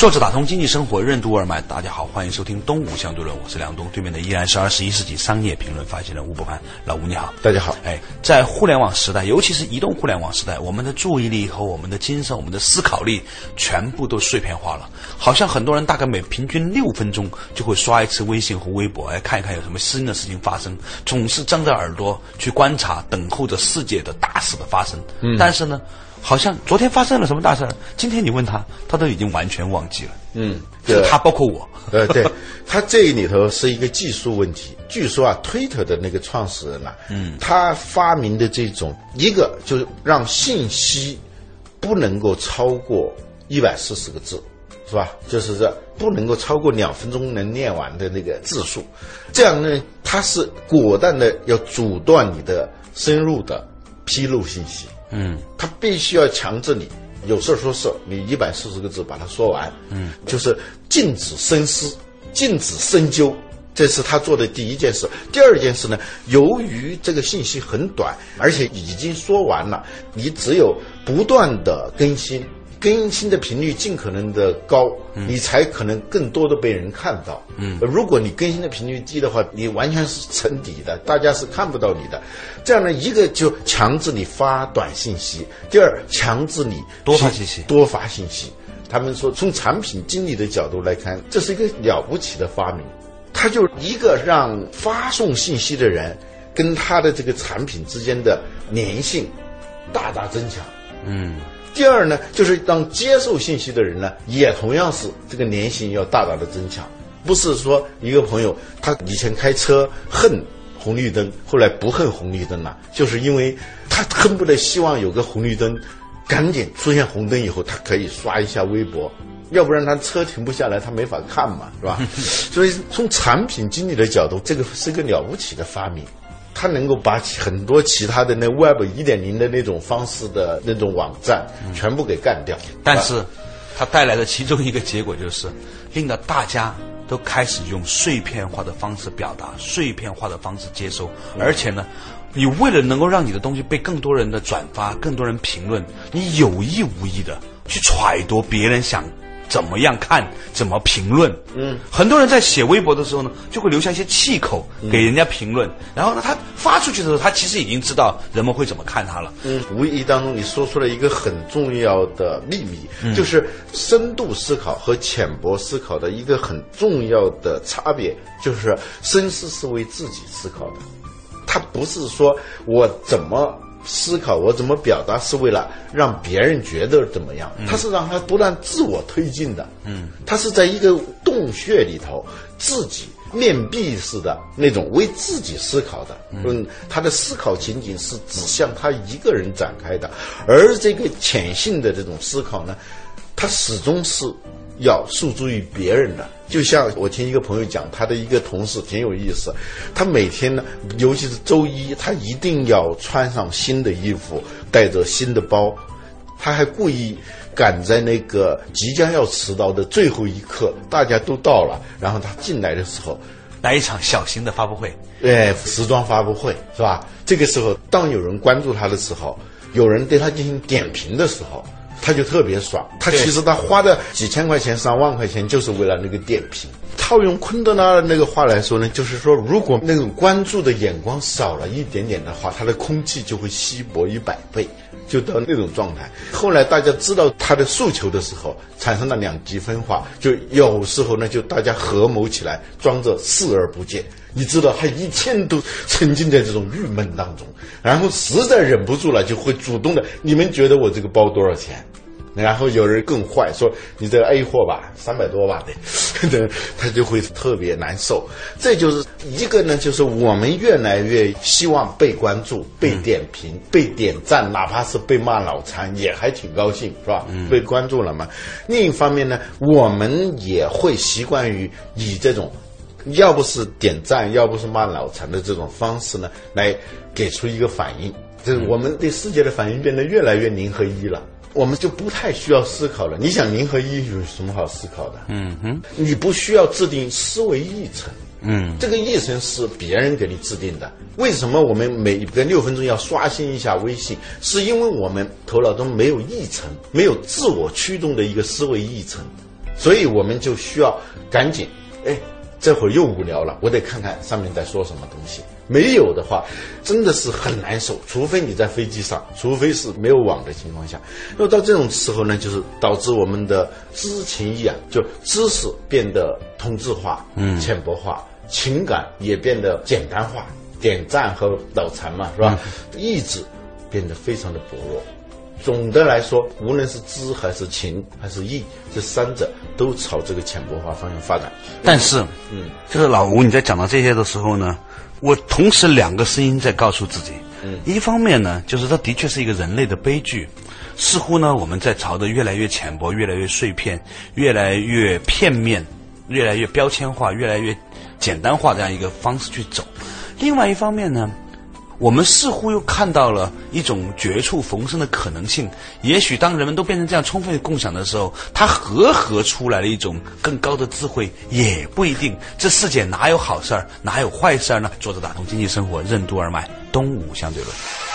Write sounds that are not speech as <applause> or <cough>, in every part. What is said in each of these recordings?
作者打通经济生活任督二脉，大家好，欢迎收听《东吴相对论》，我是梁东，对面的依然是二十一世纪商业评论发起人吴伯凡，老吴你好，大家好。哎，在互联网时代，尤其是移动互联网时代，我们的注意力和我们的精神、我们的思考力全部都碎片化了，好像很多人大概每平均六分钟就会刷一次微信和微博，哎，看一看有什么新的事情发生，总是张着耳朵去观察，等候着世界的大事的发生。嗯，但是呢。好像昨天发生了什么大事儿，今天你问他，他都已经完全忘记了。嗯，就他包括我。呃，对，他这里头是一个技术问题。据说啊，推特的那个创始人呐，嗯，他发明的这种一个就是让信息不能够超过一百四十个字，是吧？就是这不能够超过两分钟能念完的那个字数。这样呢，他是果断的要阻断你的深入的披露信息。嗯，他必须要强制你有事说事，你一百四十个字把它说完。嗯，就是禁止深思，禁止深究，这是他做的第一件事。第二件事呢，由于这个信息很短，而且已经说完了，你只有不断的更新。更新的频率尽可能的高，你才可能更多的被人看到。嗯，如果你更新的频率低的话，你完全是沉底的，大家是看不到你的。这样呢，一个就强制你发短信息，第二强制你多发信息，多发信息。他们说，从产品经理的角度来看，这是一个了不起的发明。他就一个让发送信息的人跟他的这个产品之间的粘性大大增强。嗯。第二呢，就是当接受信息的人呢，也同样是这个粘性要大大的增强。不是说一个朋友他以前开车恨红绿灯，后来不恨红绿灯了，就是因为他恨不得希望有个红绿灯赶紧出现红灯以后，他可以刷一下微博，要不然他车停不下来，他没法看嘛，是吧？所以从产品经理的角度，这个是个了不起的发明。它能够把很多其他的那 Web 一点零的那种方式的那种网站全部给干掉，但是它带来的其中一个结果就是，令到大家都开始用碎片化的方式表达，碎片化的方式接收，而且呢，你为了能够让你的东西被更多人的转发，更多人评论，你有意无意的去揣度别人想。怎么样看？怎么评论？嗯，很多人在写微博的时候呢，就会留下一些气口给人家评论。然后呢，他发出去的时候，他其实已经知道人们会怎么看他了。嗯，无意当中你说出了一个很重要的秘密，就是深度思考和浅薄思考的一个很重要的差别，就是深思是为自己思考的，他不是说我怎么。思考我怎么表达是为了让别人觉得怎么样？他是让他不断自我推进的。嗯，他是在一个洞穴里头自己面壁似的那种为自己思考的。嗯，他的思考情景是指向他一个人展开的，而这个潜性的这种思考呢，他始终是。要诉诸于别人的，就像我听一个朋友讲，他的一个同事挺有意思，他每天呢，尤其是周一，他一定要穿上新的衣服，带着新的包，他还故意赶在那个即将要迟到的最后一刻，大家都到了，然后他进来的时候，来一场小型的发布会，哎，时装发布会是吧？这个时候，当有人关注他的时候，有人对他进行点评的时候。他就特别爽，他其实他花的几千块钱、上万块钱，就是为了那个电瓶。套用昆德拉的那个话来说呢，就是说，如果那种关注的眼光少了一点点的话，他的空气就会稀薄一百倍，就到那种状态。后来大家知道他的诉求的时候，产生了两极分化，就有时候呢，就大家合谋起来，装着视而不见。你知道，他一天都沉浸在这种郁闷当中，然后实在忍不住了，就会主动的。你们觉得我这个包多少钱？然后有人更坏，说你这个 A 货吧，三百多吧 <laughs> 的，他就会特别难受。这就是一个呢，就是我们越来越希望被关注、被点评、被点赞，哪怕是被骂脑残，也还挺高兴，是吧？被关注了嘛。另一方面呢，我们也会习惯于以这种。要不是点赞，要不是骂脑残的这种方式呢，来给出一个反应，就是我们对世界的反应变得越来越零和一了，我们就不太需要思考了。你想零和一有什么好思考的？嗯哼，你不需要制定思维议程，嗯，这个议程是别人给你制定的。为什么我们每隔六分钟要刷新一下微信？是因为我们头脑中没有议程，没有自我驱动的一个思维议程，所以我们就需要赶紧，哎。这会儿又无聊了，我得看看上面在说什么东西。没有的话，真的是很难受。除非你在飞机上，除非是没有网的情况下。那么到这种时候呢，就是导致我们的知情意啊，就知识变得同质化、嗯，浅薄化，情感也变得简单化，点赞和脑残嘛，是吧？意志变得非常的薄弱。总的来说，无论是知还是情还是义，这三者都朝这个浅薄化方向发展。但是，嗯，就是老吴你在讲到这些的时候呢，我同时两个声音在告诉自己，嗯，一方面呢，就是它的确是一个人类的悲剧，似乎呢我们在朝着越来越浅薄、越来越碎片、越来越片面、越来越标签化、越来越简单化这样一个方式去走。另外一方面呢。我们似乎又看到了一种绝处逢生的可能性。也许当人们都变成这样充分的共享的时候，它和合出来了一种更高的智慧，也不一定。这世界哪有好事儿，哪有坏事儿呢？作者打通经济生活任督二脉，东吴相对论。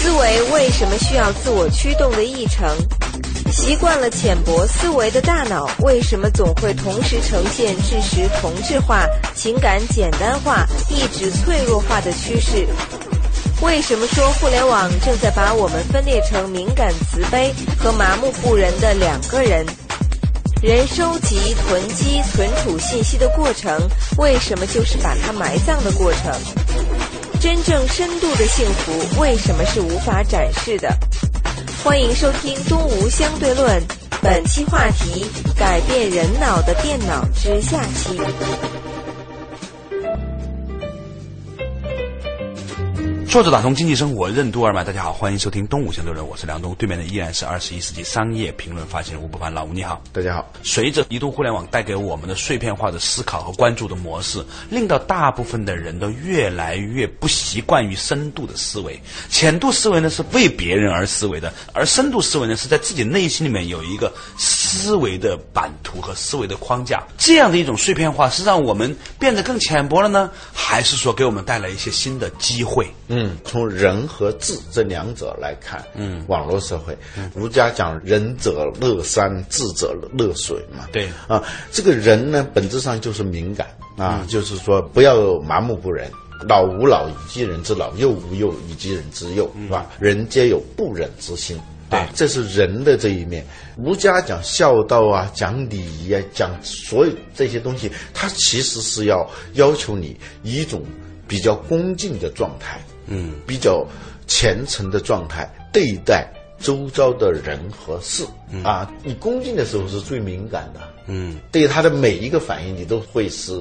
思维为什么需要自我驱动的议程？习惯了浅薄思维的大脑，为什么总会同时呈现知识同质化、情感简单化、意志脆弱化的趋势？为什么说互联网正在把我们分裂成敏感慈悲和麻木不仁的两个人？人收集、囤积、存储信息的过程，为什么就是把它埋葬的过程？真正深度的幸福，为什么是无法展示的？欢迎收听《东吴相对论》，本期话题：改变人脑的电脑之下期。作者打通经济生活任督二脉，大家好，欢迎收听东吴相对论，我是梁东，对面的依然是二十一世纪商业评论发行人吴伯凡，老吴你好，大家好。随着移动互联网带给我们的碎片化的思考和关注的模式，令到大部分的人都越来越不习惯于深度的思维。浅度思维呢是为别人而思维的，而深度思维呢是在自己内心里面有一个思维的版图和思维的框架。这样的一种碎片化是让我们变得更浅薄了呢，还是说给我们带来一些新的机会？嗯，从人和智这两者来看，嗯，网络社会，儒家讲仁者乐山，智者乐水嘛。对啊，这个人呢，本质上就是敏感啊，就是说不要麻木不仁，老吾老以及人之老，幼吾幼以及人之幼，是吧？人皆有不忍之心，对，这是人的这一面。儒家讲孝道啊，讲礼仪啊，讲所有这些东西，它其实是要要求你一种比较恭敬的状态。嗯，比较虔诚的状态对待周遭的人和事。啊，你恭敬的时候是最敏感的，嗯，对他的每一个反应你都会是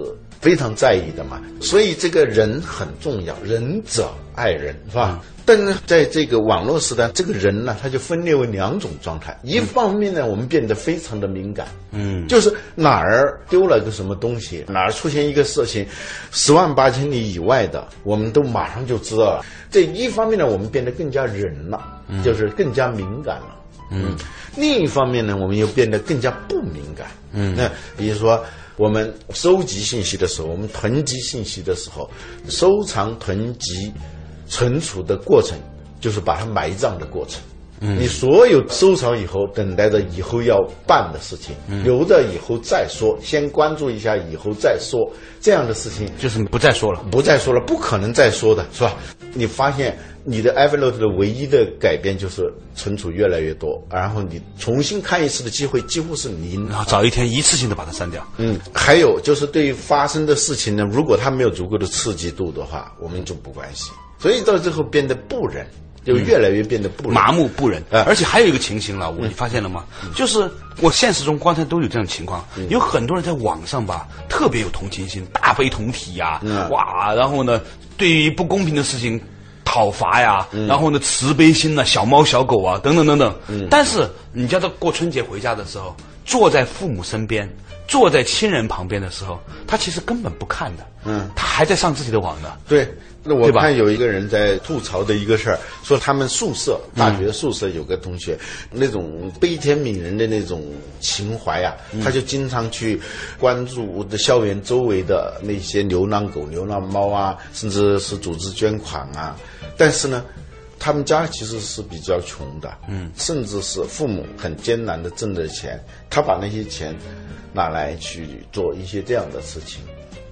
非常在意的嘛，所以这个人很重要，仁者爱人是吧？但是在这个网络时代，这个人呢，他就分裂为两种状态。一方面呢，我们变得非常的敏感，嗯，就是哪儿丢了个什么东西，哪儿出现一个事情，十万八千里以外的，我们都马上就知道了。这一方面呢，我们变得更加仁了，就是更加敏感了，嗯。另一方面呢，我们又变得更加不敏感，嗯。那比如说，我们收集信息的时候，我们囤积信息的时候，收藏、囤积。存储的过程就是把它埋葬的过程。嗯，你所有收藏以后，等待着以后要办的事情，留着以后再说，先关注一下以后再说，这样的事情就是不再说了，不再说了，不可能再说的是吧？你发现你的 Evernote 的唯一的改变就是存储越来越多，然后你重新看一次的机会几乎是零，然后找一天一次性的把它删掉。嗯，还有就是对于发生的事情呢，如果它没有足够的刺激度的话，我们就不关心。所以到最后变得不仁，就越来越变得不。麻木不仁，啊而且还有一个情形了，我你发现了吗？就是我现实中观察都有这种情况，有很多人在网上吧，特别有同情心，大悲同体呀、嗯哇，然后呢，对于不公平的事情讨伐呀，然后呢，慈悲心呐、小猫小狗啊，等等等等。但是你叫他过春节回家的时候，坐在父母身边。坐在亲人旁边的时候，他其实根本不看的，嗯，他还在上自己的网呢。对，那我看有一个人在吐槽的一个事儿，说他们宿舍大学宿舍有个同学，那种悲天悯人的那种情怀啊，他就经常去关注的校园周围的那些流浪狗、流浪猫啊，甚至是组织捐款啊。但是呢，他们家其实是比较穷的，嗯，甚至是父母很艰难的挣的钱，他把那些钱拿来去做一些这样的事情。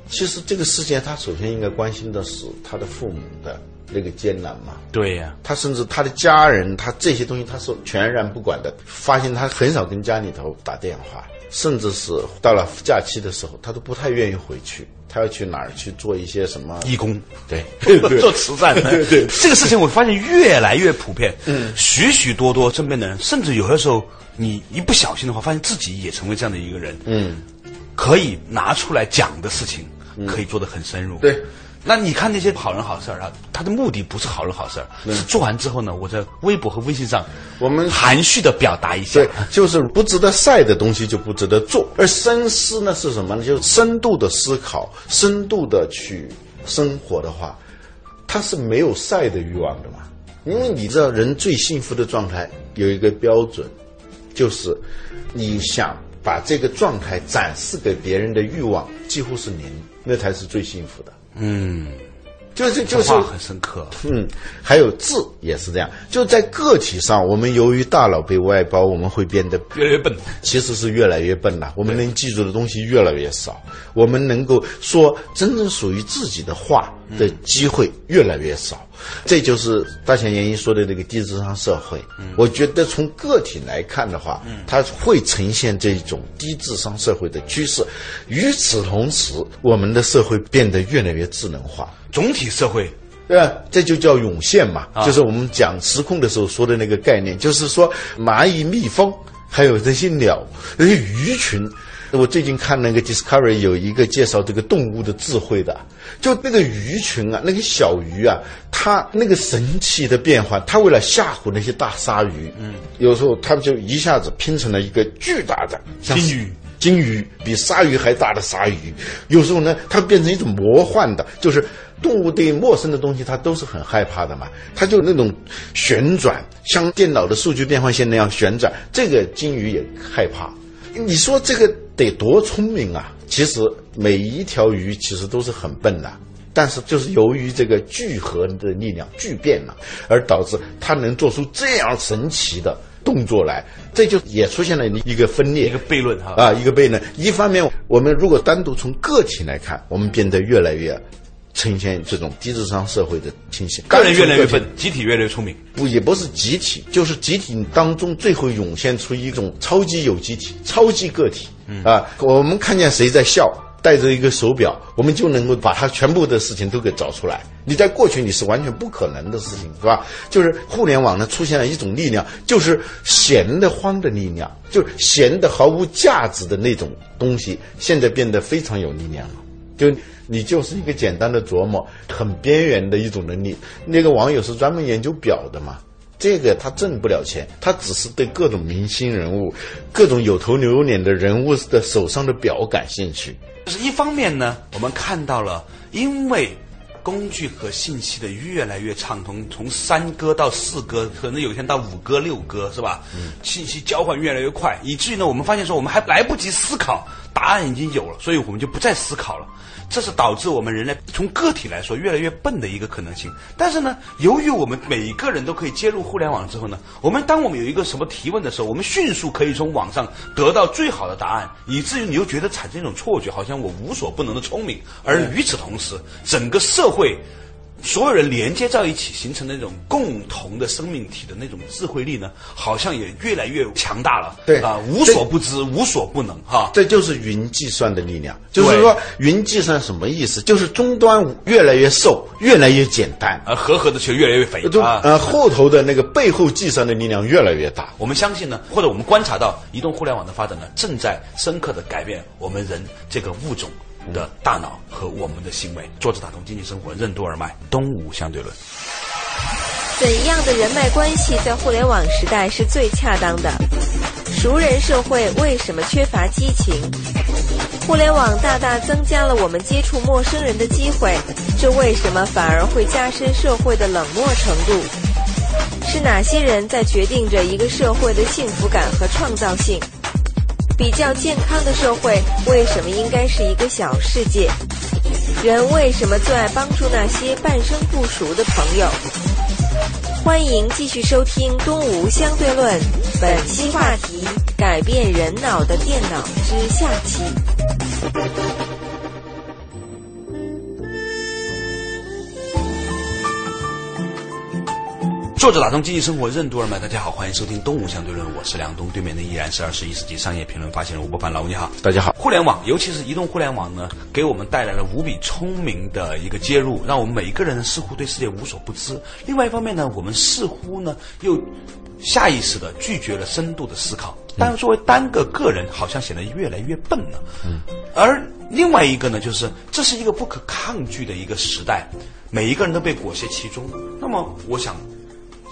其实这个世界，他首先应该关心的是他的父母的那个艰难嘛。对呀、他甚至他的家人，他这些东西他是全然不管的。发现他很少跟家里头打电话，甚至是到了假期的时候，他都不太愿意回去。他要去哪儿去做一些什么义工，对 <laughs> 做慈善的，<laughs> 对对。这个事情我发现越来越普遍，嗯，许许多多身边的人，甚至有的时候你一不小心的话，发现自己也成为这样的一个人，嗯，可以拿出来讲的事情，可以做得很深入，对。那你看那些好人好事儿啊，他的目的不是好人好事儿，是做完之后呢，我在微博和微信上，我们含蓄的表达一下对，，就是不值得晒的东西就不值得做。而深思呢是什么呢？就是深度的思考，深度的去生活的话，他是没有晒的欲望的嘛。因为你知道，人最幸福的状态有一个标准，就是你想把这个状态展示给别人的欲望几乎是零，那才是最幸福的。嗯，就是就是很深刻，嗯，还有字也是这样，就在个体上，我们由于大脑被外包，我们会变得越来越笨，其实是越来越笨了。我们能记住的东西越来越少，我们能够说真正属于自己的话的机会越来越少。这就是大前研一说的那个低智商社会。我觉得从个体来看的话，它会呈现这种低智商社会的趋势。与此同时，我们的社会变得越来越智能化。总体社会对吧？这就叫涌现嘛，啊就是我们讲时空的时候说的那个概念，就是说蚂蚁、蜜蜂，还有这些鸟、这些鱼群。我最近看那个 Discovery 有一个介绍这个动物的智慧的，就那个鱼群啊，那个小鱼啊，它那个神奇的变化，它为了吓唬那些大鲨鱼，嗯，有时候它们就一下子拼成了一个巨大的像金鱼。金鱼比鲨鱼还大的鲨鱼，有时候呢，它变成一种魔幻的，就是动物对陌生的东西它都是很害怕的嘛，它就那种旋转，像电脑的数据变换线那样旋转，这个金鱼也害怕。你说这个得多聪明啊！其实每一条鱼其实都是很笨的，但是就是由于这个聚合的力量聚变了，而导致它能做出这样神奇的动作来，这就也出现了一个分裂，一个悖论哈啊，一个悖论。一方面，我们如果单独从个体来看，我们变得越来越呈现这种低智商社会的倾向，个人越来越笨，集体越来越聪明。不也不是集体，就是集体当中最后涌现出一种超级有机体、超级个体。啊，我们看见谁在笑，戴着一个手表，我们就能够把他全部的事情都给找出来。你在过去你是完全不可能的事情，是吧？就是互联网呢出现了一种力量，就是闲得慌的力量，就是闲得毫无价值的那种东西，现在变得非常有力量了。就你就是一个简单的琢磨，很边缘的一种能力。那个网友是专门研究表的嘛，这个他挣不了钱，他只是对各种明星人物、各种有头有脸的人物的手上的表感兴趣。就是一方面呢，我们看到了，因为工具和信息的越来越畅通，从三哥到四哥，可能有一天到五哥、六哥，是吧？信息交换越来越快，以至于呢，我们发现说我们还来不及思考，答案已经有了，所以我们就不再思考了。这是导致我们人类从个体来说越来越笨的一个可能性。但是呢，由于我们每个人都可以接入互联网之后呢，我们当我们有一个什么提问的时候，我们迅速可以从网上得到最好的答案，以至于你又觉得产生一种错觉，好像我无所不能的聪明。而与此同时，整个社会。所有人连接在一起形成的那种共同的生命体的那种智慧力呢，好像也越来越强大了。对啊，无所不知，无所不能哈。这就是云计算的力量。就是说，云计算什么意思？就是终端越来越瘦，越来越简单，而合合的却越来越肥就啊。呃后头的那个背后计算的力量越来越大。我们相信呢，或者我们观察到，移动互联网的发展呢，正在深刻的改变我们人这个物种的大脑和我们的行为。作者打通经济生活任督二脉，东吴相对论。怎样的人脉关系在互联网时代是最恰当的？熟人社会为什么缺乏激情？互联网大大增加了我们接触陌生人的机会，这为什么反而会加深社会的冷漠程度？是哪些人在决定着一个社会的幸福感和创造性？比较健康的社会为什么应该是一个小世界？人为什么最爱帮助那些半生不熟的朋友？欢迎继续收听《东吴相对论》，本期话题：改变人脑的电脑之下期。作者打通经济生活任督二脉，大家好，欢迎收听《东吴相对论》，我是梁东，对面的依然是二十一世纪商业评论发行人吴伯凡，老吴你好。大家好，互联网，尤其是移动互联网呢，给我们带来了无比聪明的一个接入，让我们每一个人似乎对世界无所不知。另外一方面呢，我们似乎呢又下意识的拒绝了深度的思考。但是作为单个个人，好像显得越来越笨了。嗯，而另外一个呢，就是这是一个不可抗拒的一个时代，每一个人都被裹挟其中。那么，我想。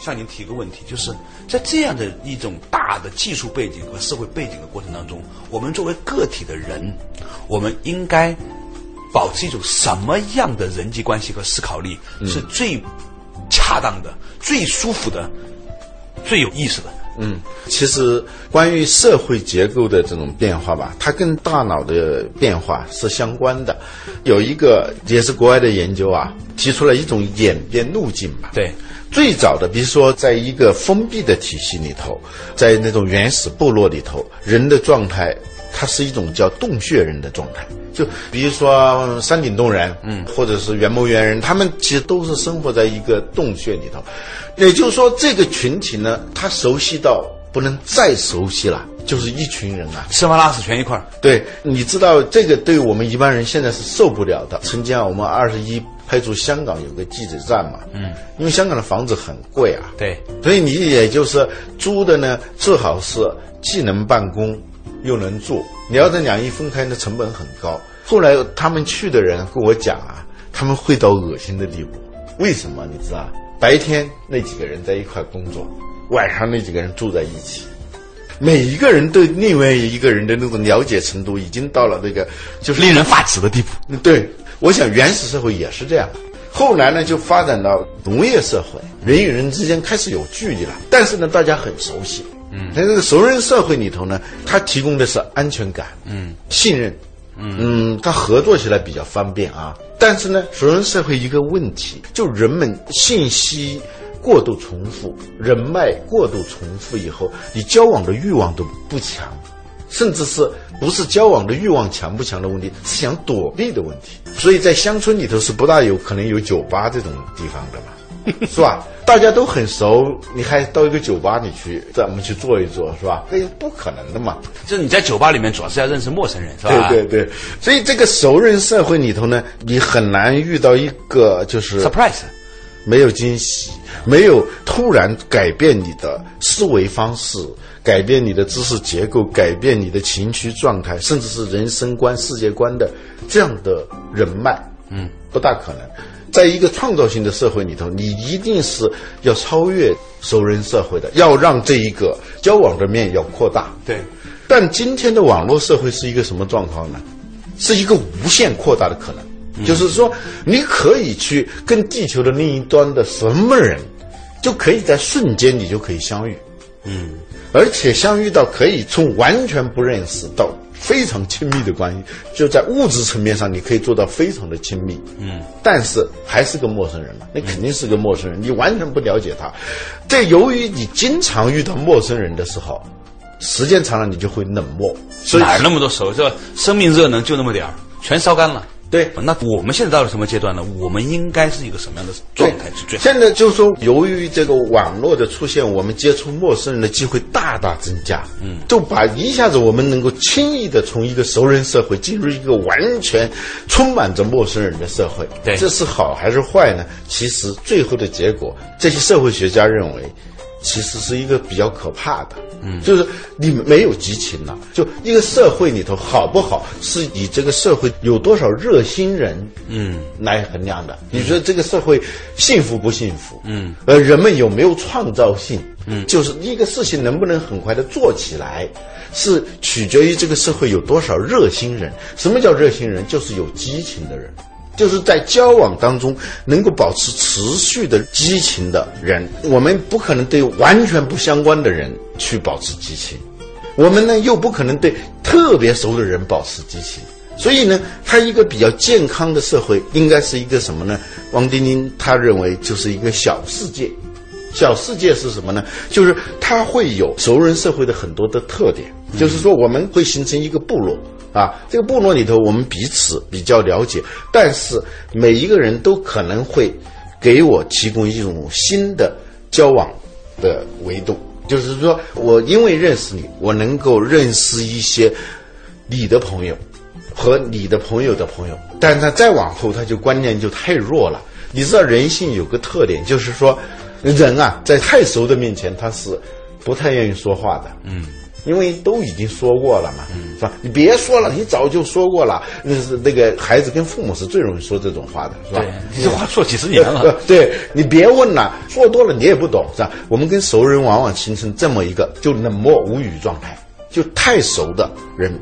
向您提个问题，就是在这样的一种大的技术背景和社会背景的过程当中，我们作为个体的人，我们应该保持一种什么样的人际关系和思考力是最恰当的、最舒服的、最有意思的？嗯，其实关于社会结构的这种变化吧，它跟大脑的变化是相关的。有一个也是国外的研究啊，提出了一种演变路径吧。对。最早的，比如说，在一个封闭的体系里头，在那种原始部落里头，人的状态，它是一种叫洞穴人的状态。就比如说山顶洞人，嗯，或者是元谋猿人，他们其实都是生活在一个洞穴里头。也就是说，这个群体呢，他熟悉到不能再熟悉了，就是一群人啊，吃完拉屎全一块儿。对，你知道这个对我们一般人现在是受不了的。曾经啊，我们二十一。派驻香港有个记者站嘛，嗯，因为香港的房子很贵啊，对，所以你也就是租的呢，最好是既能办公又能住。你要这两一分开，那成本很高。后来他们去的人跟我讲啊，他们会到恶心的地步。为什么？你知道？白天那几个人在一块工作，晚上那几个人住在一起，每一个人对另外一个人的那种了解程度，已经到了那个就是令人发指的地步。对。我想原始社会也是这样，后来呢就发展到农业社会，人与人之间开始有距离了，但是呢大家很熟悉，嗯，在这个熟人社会里头呢，它提供的是安全感，嗯，信任，嗯，它合作起来比较方便啊。但是呢，熟人社会一个问题，就人们信息过度重复，人脉过度重复以后，你交往的欲望都不强。甚至是不是交往的欲望强不强的问题，是想躲避的问题。所以在乡村里头是不大有可能有酒吧这种地方的嘛，<laughs> 是吧？大家都很熟，你还到一个酒吧里去，咱们去坐一坐，是吧？那不可能的嘛。就是你在酒吧里面主要是要认识陌生人，是吧？对对对。所以这个熟人社会里头呢，你很难遇到一个就是 surprise，没有惊喜，没有突然改变你的思维方式。改变你的知识结构，改变你的情绪状态，甚至是人生观、世界观的这样的人脉，嗯，不大可能。在一个创造性的社会里头，你一定是要超越熟人社会的，要让这一个交往的面要扩大。对。但今天的网络社会是一个什么状况呢？是一个无限扩大的可能，就是说，你可以去跟地球的另一端的什么人，就可以在瞬间你就可以相遇。嗯。而且相遇到可以从完全不认识到非常亲密的关系，就在物质层面上你可以做到非常的亲密，嗯，但是还是个陌生人嘛，那肯定是个陌生人，你完全不了解他。这由于你经常遇到陌生人的时候，时间长了你就会冷漠。所以哪那么多熟？是吧？生命热能就那么点儿，全烧干了。对那我们现在到了什么阶段呢？我们应该是一个什么样的状态是最好？现在就是说，由于这个网络的出现，我们接触陌生人的机会大大增加。嗯，就把一下子我们能够轻易的从一个熟人社会进入一个完全充满着陌生人的社会。对这是好还是坏呢？其实最后的结果，这些社会学家认为。其实是一个比较可怕的，嗯，就是你没有激情了。就一个社会里头好不好，是以这个社会有多少热心人，嗯，来衡量的。你觉得这个社会幸福不幸福？嗯，呃，人们有没有创造性？嗯，就是一个事情能不能很快的做起来，是取决于这个社会有多少热心人。什么叫热心人？就是有激情的人。就是在交往当中能够保持持续的激情的人，我们不可能对完全不相关的人去保持激情，我们呢又不可能对特别熟的人保持激情，所以呢，他一个比较健康的社会应该是一个什么呢？王丁丁他认为就是一个小世界，小世界是什么呢？就是它会有熟人社会的很多的特点，就是说我们会形成一个部落。啊，这个部落里头，我们彼此比较了解，但是每一个人都可能会给我提供一种新的交往的维度，就是说我因为认识你，我能够认识一些你的朋友和你的朋友的朋友，但是他再往后，他就观念就太弱了。你知道人性有个特点，就是说人啊，在太熟的面前，他是不太愿意说话的。嗯。因为都已经说过了嘛，是吧？你别说了，你早就说过了。那是那个孩子跟父母是最容易说这种话的，是吧？你这话说几十年了。<laughs> 对你别问了，说多了你也不懂，是吧？我们跟熟人往往形成这么一个就冷漠无语状态，就太熟的人，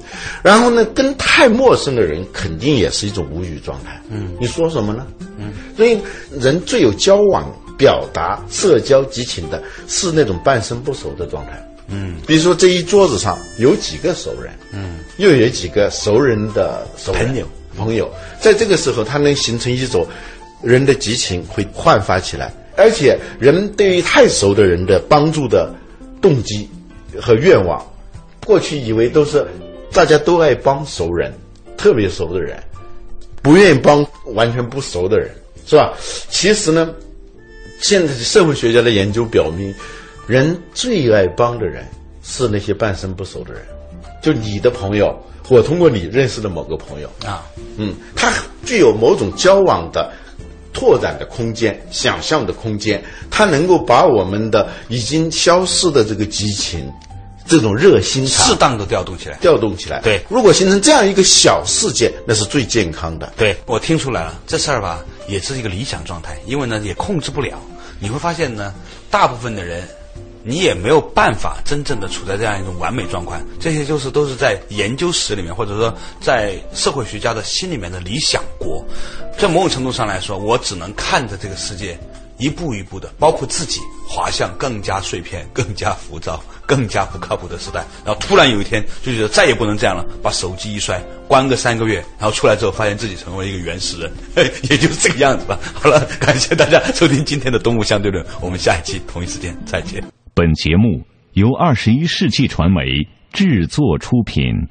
然后呢，跟太陌生的人肯定也是一种无语状态。嗯，你说什么呢？嗯，所以人最有交往、表达、社交激情的是那种半生不熟的状态。嗯，比如说这一桌子上有几个熟人，嗯，又有几个熟人的熟朋友朋友，在这个时候，他能形成一种人的激情会焕发起来，而且人对于太熟的人的帮助的动机和愿望，过去以为都是大家都爱帮熟人，特别熟的人，不愿意帮完全不熟的人，是吧？其实呢，现在社会学家的研究表明。人最爱帮的人是那些半生不熟的人，就你的朋友，我通过你认识的某个朋友啊，嗯，他具有某种交往的拓展的空间、想象的空间，他能够把我们的已经消失的这个激情、这种热心适当的调动起来，调动起来。对，如果形成这样一个小世界，那是最健康的。对我听出来了，这事儿吧，也是一个理想状态，因为呢也控制不了。你会发现呢，大部分的人。你也没有办法真正的处在这样一种完美状况，这些就是都是在研究史里面，或者说在社会学家的心里面的理想国。在某种程度上来说，我只能看着这个世界一步一步的，包括自己滑向更加碎片、更加浮躁、更加不靠谱的时代。然后突然有一天就觉得再也不能这样了，把手机一摔，关个三个月，然后出来之后发现自己成为一个原始人，<laughs> 也就是这个样子吧。好了，感谢大家收听今天的《动物相对论》，我们下一期同一时间再见。本节目由二十一世纪传媒制作出品。